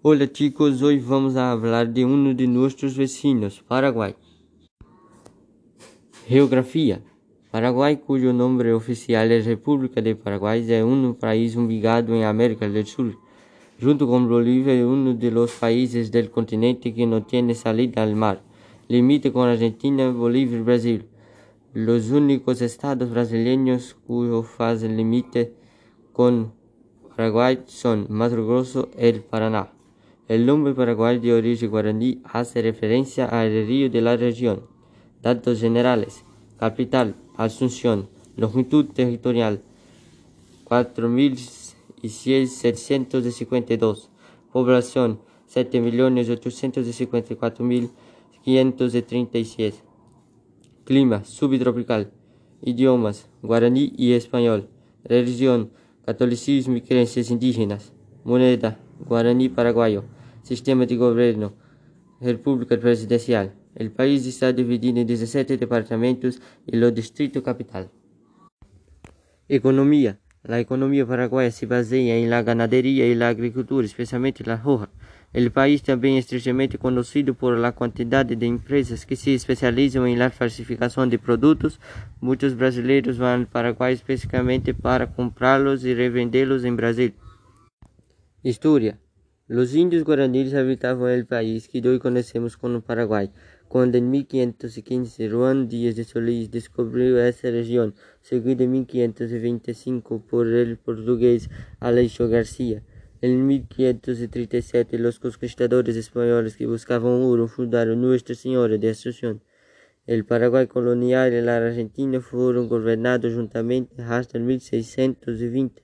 Hola chicos, hoy vamos a hablar de uno de nuestros vecinos, Paraguay. Geografía. Paraguay, cuyo nombre oficial es República de Paraguay, es un país ubicado en América del Sur. Junto con Bolivia es uno de los países del continente que no tiene salida al mar. Limita con Argentina, Bolivia y Brasil. Los únicos estados brasileños cuyo fase límite con Paraguay son Mato Grosso el Paraná. El nombre Paraguay de origen guaraní hace referencia al río de la región. Datos generales. Capital, Asunción. Longitud territorial, 4.752. Población, 7.854.537. Clima, subtropical. Idiomas, guaraní y español. Religión, catolicismo y creencias indígenas. Moneda, guaraní paraguayo. Sistema de gobierno, República Presidencial. El país está dividido en 17 departamentos y lo distrito capital. Economía. La economía paraguaya se basea en la ganadería y la agricultura, especialmente la soja. El país también es estrechamente conocido por la cantidad de empresas que se especializan en la falsificación de productos. Muchos brasileños van al Paraguay específicamente para comprarlos y revenderlos en Brasil. Historia. Los indios guaraníes habitaban el país que hoy conocemos como Paraguay. Cuando en 1515 Juan Díaz de Solís descubrió esa región, seguido en 1525 por el portugués Aleixo García. En 1537 los conquistadores españoles que buscaban oro fundaron Nuestra Señora de Asunción. El Paraguay colonial y la Argentina fueron gobernados juntamente hasta 1620,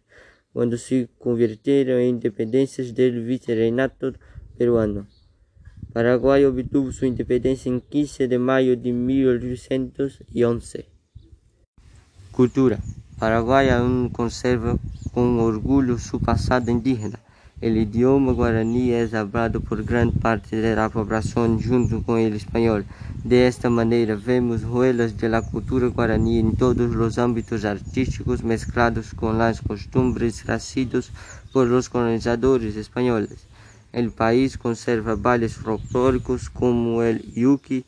cuando se convirtieron en dependencias del vicereinato peruano. Paraguay obtuvo su independencia en 15 de mayo de 1811. Cultura. Paraguay aún conserva con orgullo su pasado indígena. El idioma guaraní es hablado por gran parte la población junto con el español. De esta manera vemos huellas de la cultura guaraní en todos los ámbitos artísticos mezclados con las costumbres tracidos por los colonizadores españoles. El país conserva bailes folclóricos como el yuki,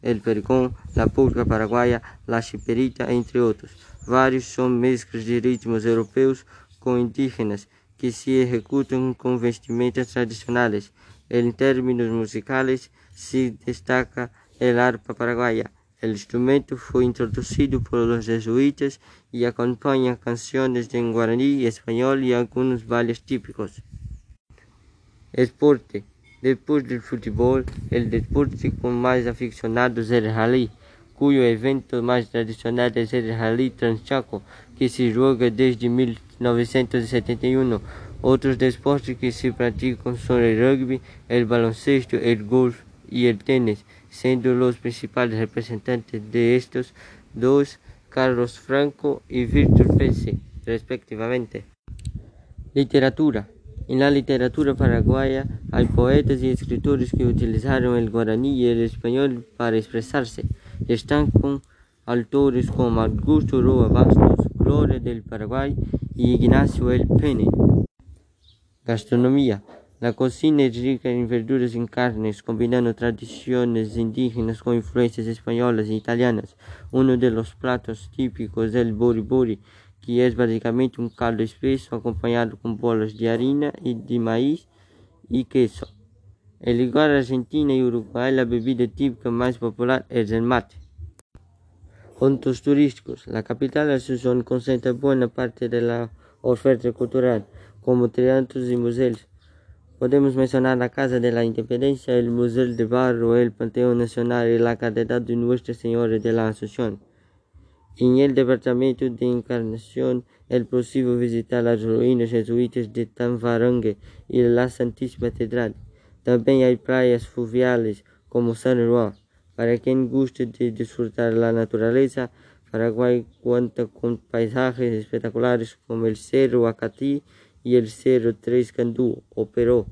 el pericón, la polca paraguaya, la chiperita, entre otros. Varios son mezclas de ritmos europeos con indígenas que se ejecutan con vestimentas tradicionales. En términos musicales se destaca el arpa paraguaya. El instrumento fue introducido por los jesuitas y acompaña canciones en guaraní, español y algunos bailes típicos. Esporte. Después del fútbol, el deporte con más aficionados es el rally, cuyo evento más tradicional es el rally Transchaco, que se juega desde 1971. Otros deportes que se practican son el rugby, el baloncesto, el golf y el tenis, siendo los principales representantes de estos dos Carlos Franco y Víctor Pese, respectivamente. Literatura. En la literatura paraguaya hay poetas y escritores que utilizaron el guaraní y el español para expresarse. Destacan autores como Augusto Roa Bastos, Gloria del Paraguay y Ignacio El Pene. Gastronomía. La cocina es rica en verduras y carnes, combinando tradiciones indígenas con influencias españolas e italianas. Uno de los platos típicos el bori bori, que es básicamente un caldo espeso acompañado con bolas de harina y de maíz y queso. En igual Argentina y Uruguay, la bebida típica más popular es el mate. Puntos turísticos. La capital Asunción concentra buena parte de la oferta cultural, como teatros y museos. Podemos mencionar la Casa de la Independencia, el Museo de Barro, el Panteón Nacional y la Catedral de Nuestra Señora de la Asunción. En el departamento de Encarnación es posible visitar las ruinas jesuitas de Tanvarangue y la Santísima Catedral. También hay playas fluviales como San Juan. Para quien guste de disfrutar la naturaleza, Paraguay cuenta con paisajes espectaculares como el Cerro Acatí y el Cerro Tres Candú o Peró.